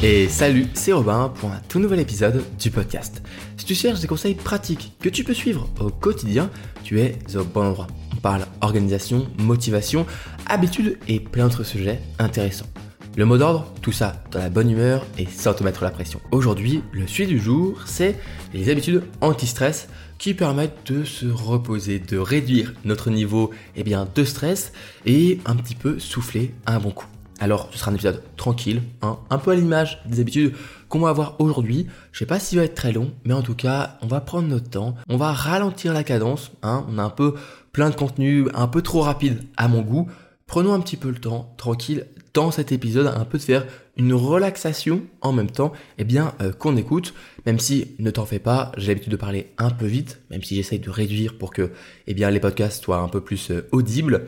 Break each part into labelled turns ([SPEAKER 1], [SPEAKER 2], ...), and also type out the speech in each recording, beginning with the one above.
[SPEAKER 1] Et salut, c'est Robin pour un tout nouvel épisode du podcast. Si tu cherches des conseils pratiques que tu peux suivre au quotidien, tu es au bon endroit. On parle organisation, motivation, habitudes et plein d'autres sujets intéressants. Le mot d'ordre, tout ça dans la bonne humeur et sans te mettre la pression. Aujourd'hui, le sujet du jour, c'est les habitudes anti-stress qui permettent de se reposer, de réduire notre niveau eh bien, de stress et un petit peu souffler un bon coup. Alors, ce sera un épisode tranquille, hein, un peu à l'image des habitudes qu'on va avoir aujourd'hui. Je sais pas s'il va être très long, mais en tout cas, on va prendre notre temps, on va ralentir la cadence. Hein, on a un peu plein de contenu, un peu trop rapide à mon goût. Prenons un petit peu le temps, tranquille, dans cet épisode, un peu de faire une relaxation en même temps, eh bien, euh, qu'on écoute. Même si, ne t'en fais pas, j'ai l'habitude de parler un peu vite, même si j'essaye de réduire pour que, eh bien, les podcasts soient un peu plus euh, audibles.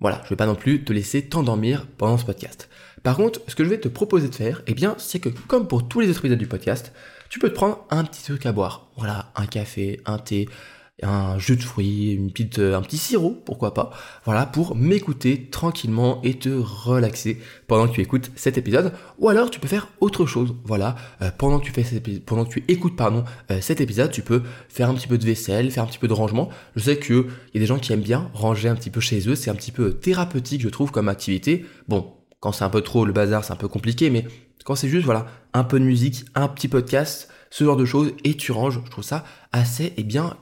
[SPEAKER 1] Voilà, je vais pas non plus te laisser t'endormir pendant ce podcast. Par contre, ce que je vais te proposer de faire, eh bien, c'est que comme pour tous les autres épisodes du podcast, tu peux te prendre un petit truc à boire. Voilà, un café, un thé, un jus de fruits, une petite, euh, un petit sirop, pourquoi pas, voilà, pour m'écouter tranquillement et te relaxer pendant que tu écoutes cet épisode. Ou alors tu peux faire autre chose, voilà, euh, pendant que tu fais pendant que tu écoutes pardon euh, cet épisode, tu peux faire un petit peu de vaisselle, faire un petit peu de rangement. Je sais que il y a des gens qui aiment bien ranger un petit peu chez eux, c'est un petit peu thérapeutique, je trouve, comme activité. Bon, quand c'est un peu trop le bazar, c'est un peu compliqué, mais quand c'est juste voilà un peu de musique, un petit podcast, ce genre de choses et tu ranges, je trouve ça assez et eh bien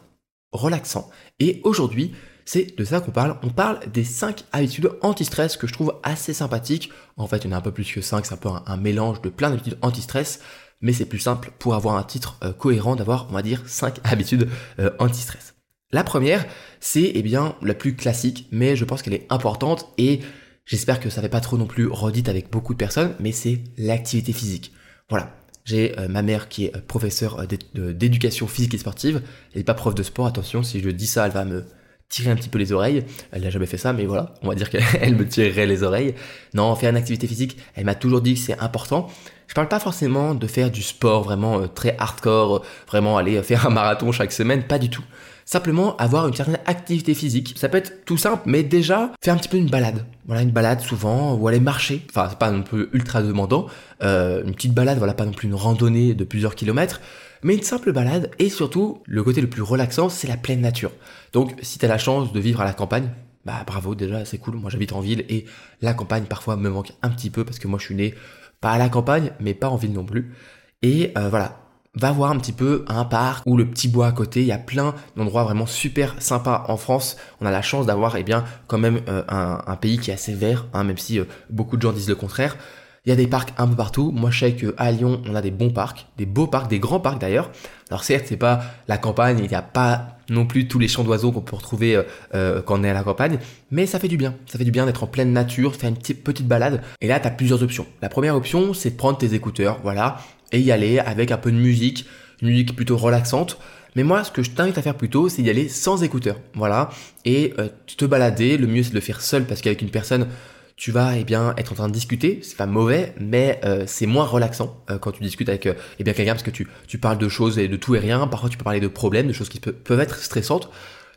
[SPEAKER 1] relaxant. Et aujourd'hui, c'est de ça qu'on parle. On parle des 5 habitudes anti-stress que je trouve assez sympathiques. En fait, il y en a un peu plus que 5, c'est un peu un, mélange de plein d'habitudes anti-stress, mais c'est plus simple pour avoir un titre euh, cohérent d'avoir, on va dire, 5 habitudes euh, anti-stress. La première, c'est eh bien la plus classique, mais je pense qu'elle est importante et j'espère que ça ne fait pas trop non plus redite avec beaucoup de personnes, mais c'est l'activité physique. Voilà, j'ai euh, ma mère qui est euh, professeure euh, d'éducation physique et sportive. Elle n'est pas prof de sport, attention, si je dis ça, elle va me tirer un petit peu les oreilles. Elle n'a jamais fait ça, mais voilà, on va dire qu'elle me tirerait les oreilles. Non, faire une activité physique, elle m'a toujours dit que c'est important. Je parle pas forcément de faire du sport vraiment très hardcore, vraiment aller faire un marathon chaque semaine, pas du tout simplement avoir une certaine activité physique. Ça peut être tout simple, mais déjà faire un petit peu une balade. Voilà, une balade souvent, ou aller marcher. Enfin, pas non plus ultra demandant. Euh, une petite balade, voilà, pas non plus une randonnée de plusieurs kilomètres, mais une simple balade. Et surtout, le côté le plus relaxant, c'est la pleine nature. Donc, si tu as la chance de vivre à la campagne, bah bravo, déjà, c'est cool. Moi, j'habite en ville et la campagne parfois me manque un petit peu parce que moi, je suis né pas à la campagne, mais pas en ville non plus. Et euh, voilà, va voir un petit peu un parc ou le petit bois à côté. Il y a plein d'endroits vraiment super sympas en France. On a la chance d'avoir, eh bien, quand même euh, un, pays qui est assez vert, hein, même si euh, beaucoup de gens disent le contraire. Il y a des parcs un peu partout. Moi, je sais qu'à Lyon, on a des bons parcs, des beaux parcs, des grands parcs d'ailleurs. Alors certes, c'est pas la campagne, il n'y a pas non plus tous les champs d'oiseaux qu'on peut retrouver euh, quand on est à la campagne, mais ça fait du bien. Ça fait du bien d'être en pleine nature, faire une petite, petite balade. Et là, tu as plusieurs options. La première option, c'est de prendre tes écouteurs, voilà, et y aller avec un peu de musique, une musique plutôt relaxante. Mais moi, ce que je t'invite à faire plutôt, c'est d'y aller sans écouteurs. Voilà. Et euh, te balader. Le mieux, c'est de le faire seul parce qu'avec une personne, tu vas eh bien être en train de discuter. C'est pas mauvais, mais euh, c'est moins relaxant euh, quand tu discutes avec eh bien quelqu'un parce que tu, tu parles de choses et de tout et rien. Parfois, tu peux parler de problèmes, de choses qui peuvent être stressantes.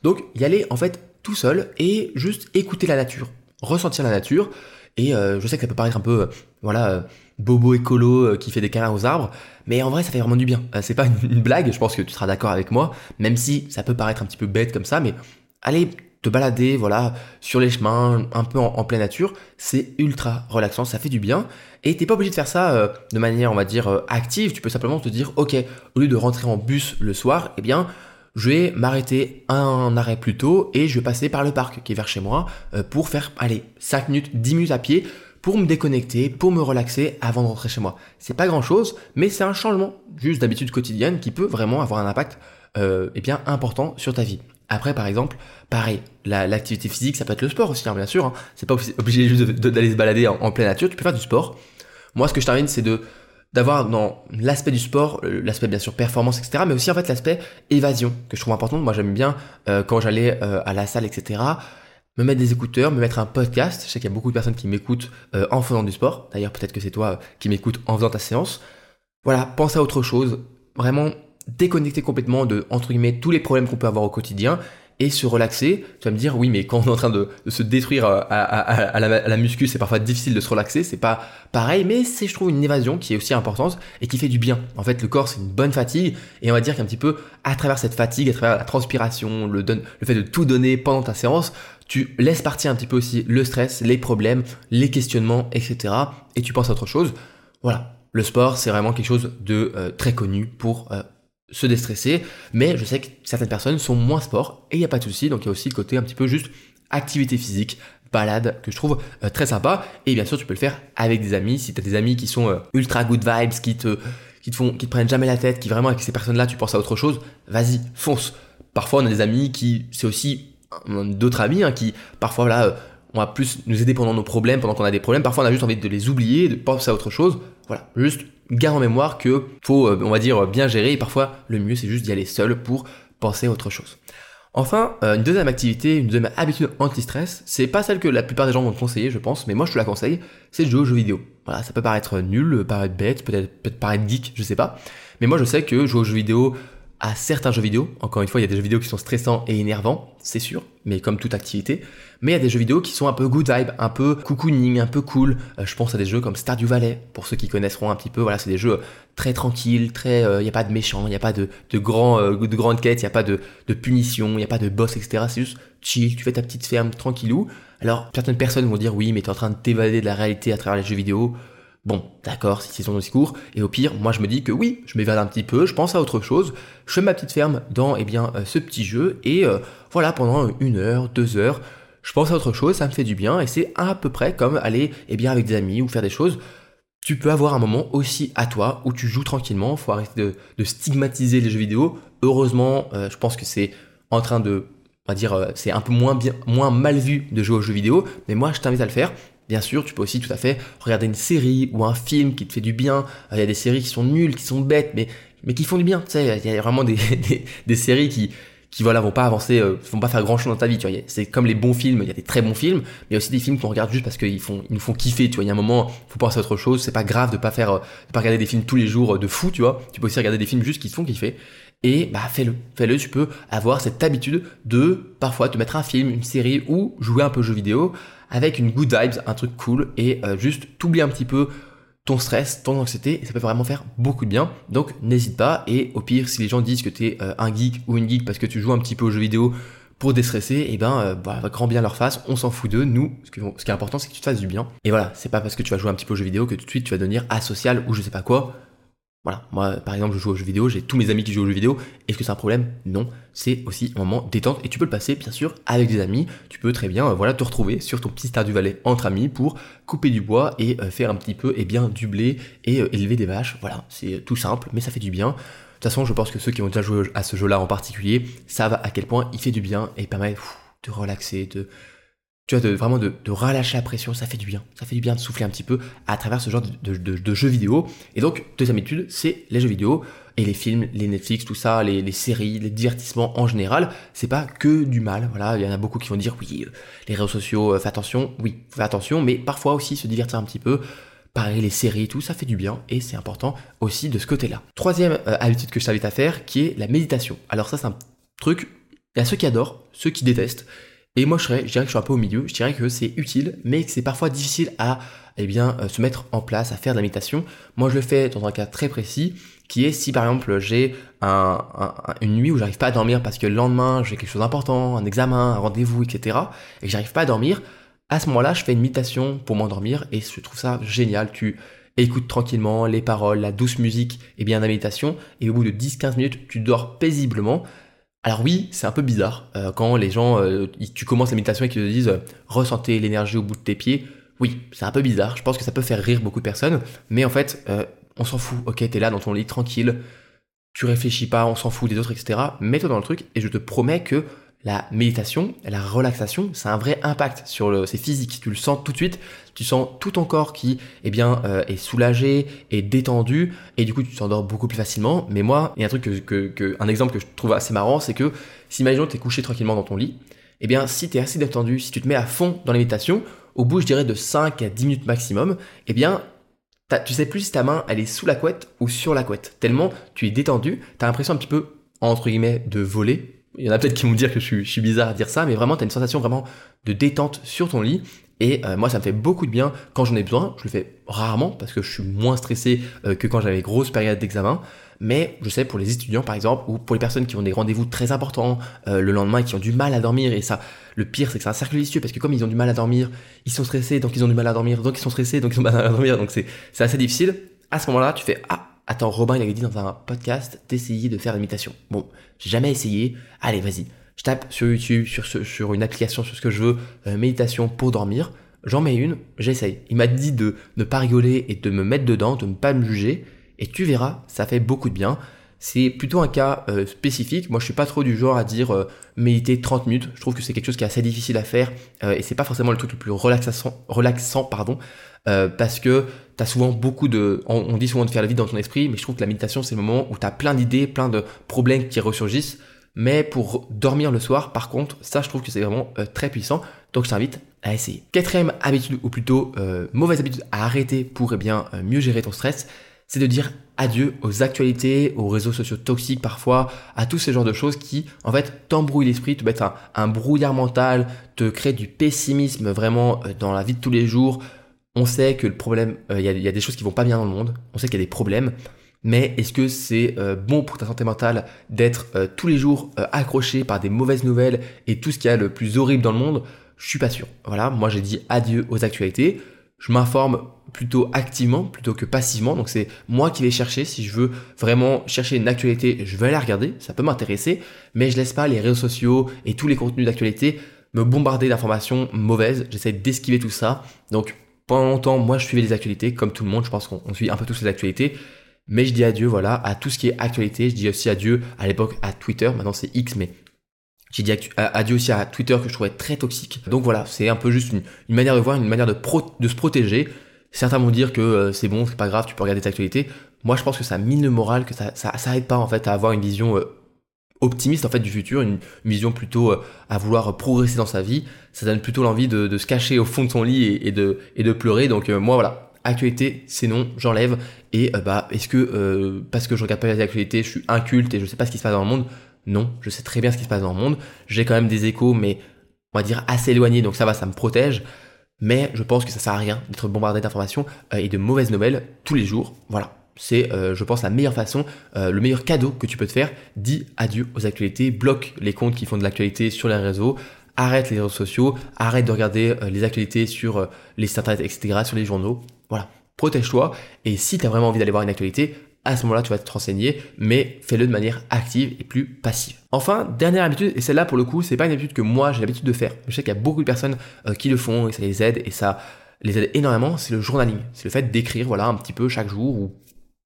[SPEAKER 1] Donc, y aller en fait tout seul et juste écouter la nature, ressentir la nature. Et je sais que ça peut paraître un peu, voilà bobo écolo euh, qui fait des câlins aux arbres, mais en vrai ça fait vraiment du bien. Euh, c'est pas une blague, je pense que tu seras d'accord avec moi, même si ça peut paraître un petit peu bête comme ça, mais allez te balader, voilà, sur les chemins, un peu en, pleine nature, c'est ultra relaxant, ça fait du bien. Et t'es pas obligé de faire ça euh, de manière, on va dire, active. Tu peux simplement te dire, ok, au lieu de rentrer en bus le soir, eh bien, je vais m'arrêter un arrêt plus tôt et je vais passer par le parc qui est vers chez moi pour faire, allez, 5 minutes, 10 minutes à pied pour me déconnecter, pour me relaxer avant de rentrer chez moi. C'est pas grand chose, mais c'est un changement juste d'habitude quotidienne qui peut vraiment avoir un impact euh, eh bien important sur ta vie. Après, par exemple, pareil, l'activité physique, ça peut être le sport aussi, hein, bien sûr. Hein. C'est pas obligé juste d'aller se balader en, pleine nature. Tu peux faire du sport. Moi, ce que je t'invite, c'est de d'avoir dans l'aspect du sport, l'aspect bien sûr performance, etc., mais aussi en fait l'aspect évasion que je trouve important. Moi, j'aime bien euh, quand j'allais euh, à la salle, etc me mettre des écouteurs, me mettre un podcast. Je sais qu'il y a beaucoup de personnes qui m'écoutent euh, en faisant du sport. D'ailleurs, peut-être que c'est toi euh, qui m'écoutes en faisant ta séance. Voilà, pense à autre chose. Vraiment déconnecter complètement de, entre guillemets, tous les problèmes qu'on peut avoir au quotidien et se relaxer. Tu vas me dire, oui, mais quand on est en train de, se détruire euh, à, la, muscu, c'est parfois difficile de se relaxer, c'est pas pareil, mais c'est, je trouve, une évasion qui est aussi importante et qui fait du bien. En fait, le corps, c'est une bonne fatigue, et on va dire qu'un petit peu, à travers cette fatigue, à travers la transpiration, le, le fait de tout donner pendant ta séance, tu laisses partir un petit peu aussi le stress, les problèmes, les questionnements, etc. Et tu penses à autre chose. Voilà. Le sport, c'est vraiment quelque chose de euh, très connu pour euh, se déstresser, mais je sais que certaines personnes sont moins sport et il n'y a pas de souci, donc il y a aussi le côté un petit peu juste activité physique, balade que je trouve euh, très sympa et bien sûr tu peux le faire avec des amis si tu as des amis qui sont ultra good vibes qui te qui te font qui te prennent jamais la tête qui vraiment avec ces personnes là tu penses à autre chose vas-y fonce parfois on a des amis qui c'est aussi d'autres amis hein, qui parfois là euh, on va plus nous aider pendant nos problèmes pendant qu'on a des problèmes parfois on a juste envie de les oublier de penser à autre chose voilà juste garde en mémoire que faut, euh, on va dire, bien gérer et parfois le mieux c'est juste d'y aller seul pour penser à autre chose. Enfin, euh, une deuxième activité, une deuxième habitude anti-stress, c'est pas celle que la plupart des gens vont te conseiller, je pense, mais moi je te la conseille, c'est de jouer aux jeux vidéo. Voilà, ça peut paraître nul, paraître bête, peut-être peut paraître geek, je sais pas. Mais moi je sais que jouer aux jeux vidéo, à certains jeux vidéo. Encore une fois, il y a des jeux vidéo qui sont stressants et énervants, c'est sûr, mais comme toute activité. Mais il y a des jeux vidéo qui sont un peu good vibe, un peu cocooning, un peu cool. Euh, je pense à des jeux comme Stardew Valley, pour ceux qui connaîtront un petit peu. Voilà, c'est des jeux très tranquilles, très, euh, il n'y a pas de méchants, il n'y a pas de, de, euh, de grandes quêtes, il n'y a pas de, de punition, il n'y a pas de boss, etc. C'est juste chill, tu fais ta petite ferme tranquillou. Alors, certaines personnes vont dire oui, mais tu es en train de t'évader de la réalité à travers les jeux vidéo. Bon, d'accord, si c'est son discours, et au pire, moi je me dis que oui, je m'évade un petit peu, je pense à autre chose, je fais ma petite ferme dans eh bien, euh, ce petit jeu, et euh, voilà, pendant une heure, deux heures, je pense à autre chose, ça me fait du bien, et c'est à peu près comme aller eh bien, avec des amis ou faire des choses. Tu peux avoir un moment aussi à toi où tu joues tranquillement, faut arrêter de, stigmatiser les jeux vidéo. Heureusement, euh, je pense que c'est en train de on va dire, c'est un peu moins bien, moins mal vu de jouer aux jeux vidéo, mais moi je t'invite à le faire. Bien sûr, tu peux aussi tout à fait regarder une série ou un film qui te fait du bien. Euh, il y a des séries qui sont nulles, qui sont bêtes, mais, mais qui font du bien. Tu sais, il y a vraiment des, des, séries qui, qui voilà vont pas avancer, euh, vont pas faire grand chose dans ta vie. Tu vois, c'est comme les bons films. Il y a des très bons films, mais il y a aussi des films qu'on regarde juste parce qu'ils font, ils nous font kiffer. Tu vois, il y a un moment, faut penser à autre chose. C'est pas grave de pas faire, euh, de pas regarder des films tous les jours de fou. Tu vois, tu peux aussi regarder des films juste qui te font kiffer. Et bah fais-le, fais-le. Tu peux avoir cette habitude de parfois te mettre un film, une série ou jouer un peu jeu vidéo avec une good vibes, un truc cool et euh, juste t'oublier un petit peu ton stress, ton anxiété, et ça peut vraiment faire beaucoup de bien. Donc n'hésite pas, et au pire, si les gens disent que tu es euh, un geek ou une geek parce que tu joues un petit peu aux jeux vidéo pour déstresser, et eh ben, euh, bah, grand bien leur face, on s'en fout d'eux, nous, ce ce qui est important, c'est que tu te fasses du bien. Et voilà, c'est pas parce que tu vas jouer un petit peu aux jeux vidéo que tout de suite tu vas devenir asocial ou je sais pas quoi. Voilà, moi par exemple je joue aux jeux vidéo, j'ai tous mes amis qui jouent aux jeux vidéo, est-ce que c'est un problème? Non, c'est aussi un moment détente et tu peux le passer bien sûr avec des amis, tu peux très bien euh, voilà te retrouver sur ton petit star du Valais entre amis pour couper du bois et euh, faire un petit peu eh bien du blé et euh, élever des vaches, voilà, c'est tout simple mais ça fait du bien. De toute façon je pense que ceux qui ont déjà joué à ce jeu-là en particulier savent à quel point il fait du bien et permet de relaxer, de tu vois, de, vraiment de, relâcher la pression, ça fait du bien. Ça fait du bien de souffler un petit peu à travers ce genre de, jeux vidéo. Et donc, deuxième étude, c'est les jeux vidéo et les films, les Netflix, tout ça, les, séries, les divertissements en général. C'est pas que du mal. Voilà, il y en a beaucoup qui vont dire oui, euh, les réseaux sociaux, euh, fais attention. Oui, fais attention, mais parfois aussi se divertir un petit peu. Pareil, les séries, tout ça fait du bien et c'est important aussi de ce côté-là. Troisième euh, habitude que je t'invite à faire, qui est la méditation. Alors ça, c'est un truc. Il y a ceux qui adorent, ceux qui détestent. Et moi, je, dirais que je suis un peu au milieu. Je dirais que c'est utile, mais que c'est parfois difficile à eh bien, euh, se mettre en place, à faire de la méditation. Moi, je le fais dans un cas très précis, qui est si par exemple j'ai un, une nuit où j'arrive pas à dormir parce que le lendemain j'ai quelque chose d'important, un examen, un rendez-vous, etc. et que j'arrive pas à dormir, à ce moment-là, je fais une méditation pour m'endormir et je trouve ça génial. Tu écoutes tranquillement les paroles, la douce musique et bien la méditation et au bout de 10-15 minutes, tu dors paisiblement alors oui, c'est un peu bizarre euh, quand les gens, euh, tu commences la méditation et qu'ils te disent euh, ressentez l'énergie au bout de tes pieds. Oui, c'est un peu bizarre. Je pense que ça peut faire rire beaucoup de personnes, mais en fait, on s'en fout. Ok, t'es là dans ton lit tranquille, tu réfléchis pas, on s'en fout des autres, etc. Mets-toi dans le truc et je te promets que la méditation, la relaxation, c'est un vrai impact sur le, c'est physique. Tu le sens tout de suite. Tu sens tout ton corps qui, eh bien, euh, est soulagé, est détendu, et du coup, tu t'endors beaucoup plus facilement. Mais moi, il y a un truc que, un exemple que je trouve assez marrant, c'est que si imaginons es couché tranquillement dans ton lit, eh bien, si tu es assez détendu, si tu te mets à fond dans la méditation, au bout, je dirais, de 5 à 10 minutes maximum, eh bien, tu sais plus si ta main, elle est sous la couette ou sur la couette. Tellement tu es détendu, tu as l'impression un petit peu, entre guillemets, de voler il y en a peut-être qui vont dire que je suis, bizarre à dire ça, mais vraiment, tu as une sensation vraiment de détente sur ton lit. Et euh, moi, ça me fait beaucoup de bien quand j'en ai besoin. Je le fais rarement parce que je suis moins stressé euh, que quand j'avais grosse période d'examen. Mais je sais pour les étudiants par exemple, ou pour les personnes qui ont des rendez-vous très importants euh, le lendemain et qui ont du mal à dormir, et ça, le pire c'est que c'est un cercle vicieux parce que comme ils ont du mal à dormir, ils sont stressés, donc ils ont du mal à dormir, donc ils sont stressés, donc ils ont du mal à dormir, donc c'est assez difficile. À ce moment-là, tu fais Ah, attends, Robin il avait dit dans un podcast d'essayer de faire l'imitation. Bon, j'ai jamais essayé, allez vas-y. Je tape sur YouTube, sur, une application, sur ce que je veux, euh, méditation pour dormir. J'en mets une, j'essaye. Il m'a dit de ne pas rigoler et de me mettre dedans, de ne pas me juger. Et tu verras, ça fait beaucoup de bien. C'est plutôt un cas euh, spécifique. Moi, je suis pas trop du genre à dire euh, méditer 30 minutes. Je trouve que c'est quelque chose qui est assez difficile à faire euh, et c'est pas forcément le truc le plus relaxant, relaxant pardon, parce que as souvent beaucoup de. On, dit souvent de faire la vie dans ton esprit, mais je trouve que la méditation, c'est le moment où tu as plein d'idées, plein de problèmes qui ressurgissent. Mais pour dormir le soir, par contre, ça, je trouve que c'est vraiment très puissant. Donc, je t'invite à essayer. Quatrième habitude, ou plutôt mauvaise habitude à arrêter pour eh bien, mieux gérer ton stress, c'est de dire adieu aux actualités, aux réseaux sociaux toxiques parfois, à tous ces genres de choses qui, en fait, t'embrouillent l'esprit, te mettent un, brouillard mental, te créent du pessimisme vraiment euh, dans la vie de tous les jours. On sait que le problème, euh, il y, a des choses qui vont pas bien dans le monde, on sait qu'il y a des problèmes, mais est-ce que c'est euh, bon pour ta santé mentale d'être tous les jours accroché par des mauvaises nouvelles et tout ce qu'il y a le plus horrible dans le monde? Je suis pas sûr. Voilà, moi j'ai dit adieu aux actualités je m'informe plutôt activement plutôt que passivement. Donc c'est moi qui vais chercher. Si je veux vraiment chercher une actualité, je vais la regarder. Ça peut m'intéresser, mais je laisse pas les réseaux sociaux et tous les contenus d'actualité me bombarder d'informations mauvaises. J'essaie d'esquiver tout ça. Donc pendant longtemps, moi je suivais les actualités comme tout le monde. Je pense qu'on suit un peu tous les actualités. Mais je dis adieu, voilà, à tout ce qui est actualité. Je dis aussi adieu à l'époque à Twitter. Maintenant c'est X, mais j'ai dit adieu aussi à Twitter que je trouvais très toxique. Donc voilà, c'est un peu juste une, manière de voir, une manière de, de se protéger. Certains vont dire que euh, c'est bon, c'est pas grave, tu peux regarder tes actualités. Moi, je pense que ça mine le moral, que ça, ça, ça aide pas en fait à avoir une vision euh, optimiste en fait du futur, une, vision plutôt euh, à vouloir progresser dans sa vie. Ça donne plutôt l'envie de, de, se cacher au fond de son lit et, de, et de pleurer. Donc moi voilà, actualité, c'est non, j'enlève. Et bah est-ce que parce que je regarde pas les actualités, je suis inculte et je sais pas ce qui se passe dans le monde? Non, je sais très bien ce qui se passe dans le monde. J'ai quand même des échos, mais on va dire assez éloignés, donc ça va, ça me protège. Mais je pense que ça sert à rien d'être bombardé d'informations euh, et de mauvaises nouvelles tous les jours. Voilà. C'est, euh, je pense, la meilleure façon, euh, le meilleur cadeau que tu peux te faire. Dis adieu aux actualités, bloque les comptes qui font de l'actualité sur les réseaux, arrête les réseaux sociaux, arrête de regarder les actualités sur les sites internet, etc., sur les journaux. Voilà. Protège-toi. Et si tu as vraiment envie d'aller voir une actualité, à ce moment-là, tu vas te renseigner, mais fais-le de manière active et plus passive. Enfin, dernière habitude, et celle-là pour le coup, c'est pas une habitude que moi j'ai l'habitude de faire. Je sais qu'il y a beaucoup de personnes euh, qui le font et ça les aide et ça les aide énormément. C'est le journaling, c'est le fait d'écrire, voilà, un petit peu chaque jour ou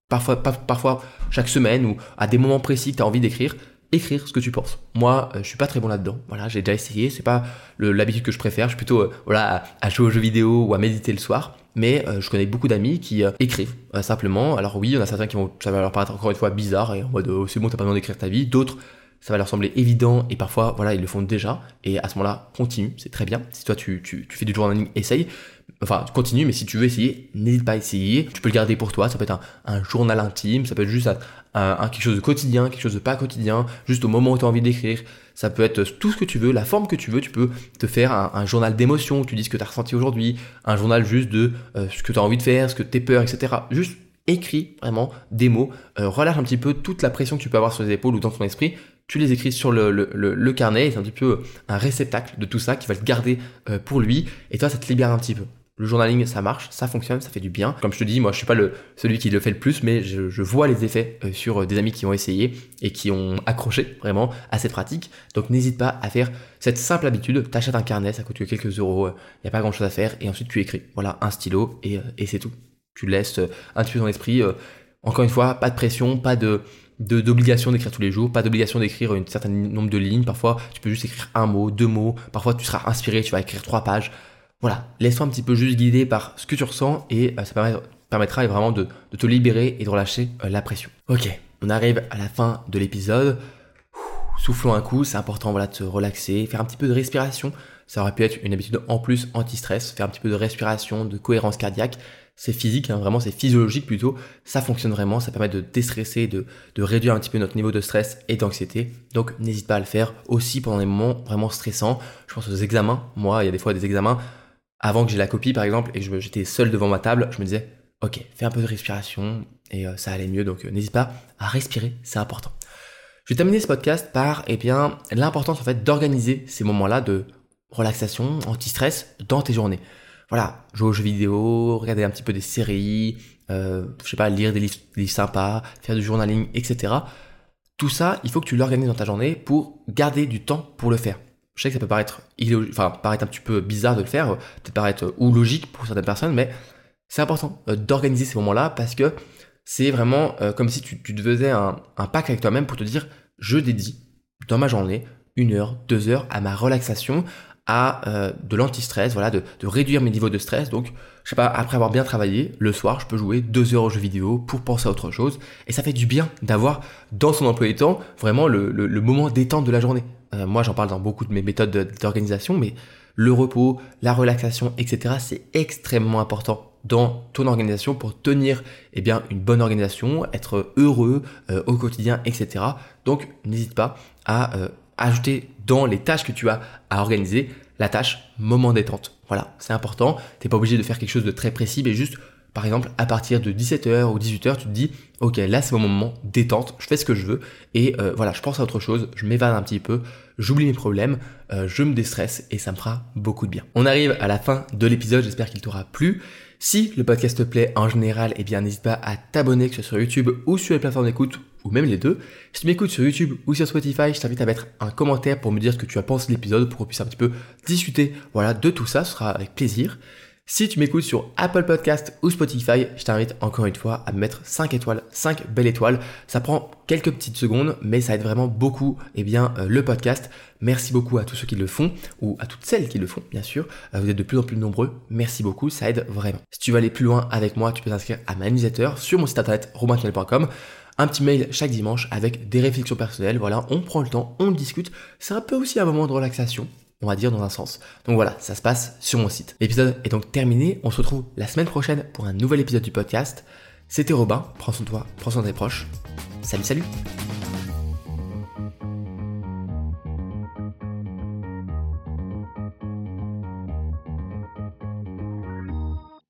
[SPEAKER 1] parfois, parfois chaque semaine ou à des moments précis que tu as envie d'écrire écrire ce que tu penses. Moi, euh, je suis pas très bon là-dedans. Voilà, j'ai déjà essayé. C'est pas l'habitude que je préfère. Je suis plutôt euh, voilà à, jouer aux jeux vidéo ou à méditer le soir. Mais euh, je connais beaucoup d'amis qui écrivent simplement. Alors oui, il y en a certains qui vont, ça va leur paraître encore une fois bizarre et en mode oh, c'est bon, t'as pas besoin d'écrire ta vie. D'autres, ça va leur sembler évident et parfois voilà ils le font déjà. Et à ce moment-là, continue, c'est très bien. Si toi tu, tu, tu fais du journaling, essaye. Enfin, continue, mais si tu veux essayer, n'hésite pas à essayer. Tu peux le garder pour toi. Ça peut être un, un journal intime, ça peut être juste un, quelque chose de quotidien, quelque chose de pas quotidien, juste au moment où tu as envie d'écrire. Ça peut être tout ce que tu veux, la forme que tu veux. Tu peux te faire un, journal d'émotions où tu dis ce que tu as ressenti aujourd'hui, un journal juste de euh, ce que tu as envie de faire, ce que tes peurs, etc. Juste écris vraiment des mots, euh, relâche un petit peu toute la pression que tu peux avoir sur les épaules ou dans ton esprit. Tu les écris sur le, le, le, carnet, c'est un petit peu un réceptacle de tout ça qui va te garder euh, pour lui, et toi ça te libère un petit peu. Le journaling, ça marche, ça fonctionne, ça fait du bien. Comme je te dis, moi, je suis pas le, celui qui le fait le plus, mais je, vois les effets euh, sur euh, des amis qui ont essayé et qui ont accroché vraiment à cette pratique. Donc, n'hésite pas à faire cette simple habitude. T'achètes un carnet, ça coûte quelques euros, il euh, n'y a pas grand chose à faire, et ensuite tu écris. Voilà, un stylo, et, et c'est tout. Tu laisses un petit peu ton esprit. Encore une fois, pas de pression, pas de d'obligation d'écrire tous les jours, pas d'obligation d'écrire un certain nombre de lignes. Parfois, tu peux juste écrire un mot, deux mots. Parfois, tu seras inspiré, tu vas écrire trois pages. Voilà, laisse-toi un petit peu juste guider par ce que tu ressens et euh, ça permettra vraiment de, te libérer et de relâcher euh, la pression. Ok, on arrive à la fin de l'épisode. Soufflons un coup, c'est important voilà, de se relaxer, faire un petit peu de respiration. Ça aurait pu être une habitude en plus anti-stress, faire un petit peu de respiration, de cohérence cardiaque. C'est physique, hein, vraiment c'est physiologique plutôt. Ça fonctionne vraiment, ça permet de déstresser, de, de réduire un petit peu notre niveau de stress et d'anxiété. Donc n'hésite pas à le faire aussi pendant des moments vraiment stressants. Je pense aux examens. Moi, il y a des fois des examens avant que j'ai la copie par exemple et que j'étais seul devant ma table, je me disais ok, fais un peu de respiration et euh, ça allait mieux. Donc euh, n'hésite pas à respirer, c'est important. Je vais terminer ce podcast par eh bien l'importance en fait d'organiser ces moments-là de relaxation, anti-stress dans tes journées. Voilà, jouer aux jeux vidéo, regarder un petit peu des séries, euh, je sais pas, lire des livres, des livres sympas, faire du journaling, etc. Tout ça, il faut que tu l'organises dans ta journée pour garder du temps pour le faire. Je sais que ça peut paraître, enfin, paraître un petit peu bizarre de le faire, peut-être paraître ou logique pour certaines personnes, mais c'est important euh, d'organiser ces moments-là parce que c'est vraiment euh, comme si tu, te faisais un, un pacte avec toi-même pour te dire je dédie dans ma journée une heure, deux heures à ma relaxation, à euh, de l'anti-stress, voilà, de, de, réduire mes niveaux de stress. Donc, je sais pas, après avoir bien travaillé, le soir, je peux jouer deux heures aux jeux vidéo pour penser à autre chose. Et ça fait du bien d'avoir dans son emploi du temps vraiment le, le, le moment détente de la journée. Euh, moi, j'en parle dans beaucoup de mes méthodes d'organisation, mais le repos, la relaxation, etc., c'est extrêmement important dans ton organisation pour tenir eh bien, une bonne organisation, être heureux euh, au quotidien, etc. Donc n'hésite pas à euh, ajouter dans les tâches que tu as à organiser la tâche moment détente. Voilà, c'est important. T'es pas obligé de faire quelque chose de très précis, mais juste par exemple, à partir de 17h ou 18h, tu te dis, ok, là c'est mon moment détente, je fais ce que je veux, et euh, voilà, je pense à autre chose, je m'évade un petit peu, j'oublie mes problèmes, euh, je me déstresse, et ça me fera beaucoup de bien. On arrive à la fin de l'épisode, j'espère qu'il t'aura plu. Si le podcast te plaît en général, eh bien n'hésite pas à t'abonner, que ce soit sur YouTube ou sur les plateformes d'écoute, ou même les deux. Si tu m'écoutes sur YouTube ou sur Spotify, je t'invite à mettre un commentaire pour me dire ce que tu as pensé de l'épisode, pour qu'on puisse un petit peu discuter voilà, de tout ça, ce sera avec plaisir. Si tu m'écoutes sur Apple Podcast ou Spotify, je t'invite encore une fois à me mettre 5 étoiles, 5 belles étoiles. Ça prend quelques petites secondes, mais ça aide vraiment beaucoup eh bien, euh, le podcast. Merci beaucoup à tous ceux qui le font, ou à toutes celles qui le font, bien sûr. Euh, vous êtes de plus en plus nombreux. Merci beaucoup, ça aide vraiment. Si tu veux aller plus loin avec moi, tu peux t'inscrire à ma newsletter sur mon site internet romaincanel.com un petit mail chaque dimanche avec des réflexions personnelles. Voilà, on prend le temps, on discute. C'est un peu aussi un moment de relaxation on va dire dans un sens. Donc voilà, ça se passe sur mon site. L'épisode est donc terminé, on se retrouve la semaine prochaine pour un nouvel épisode du podcast. C'était Robin, prends soin de toi, prends soin de tes proches. Salut salut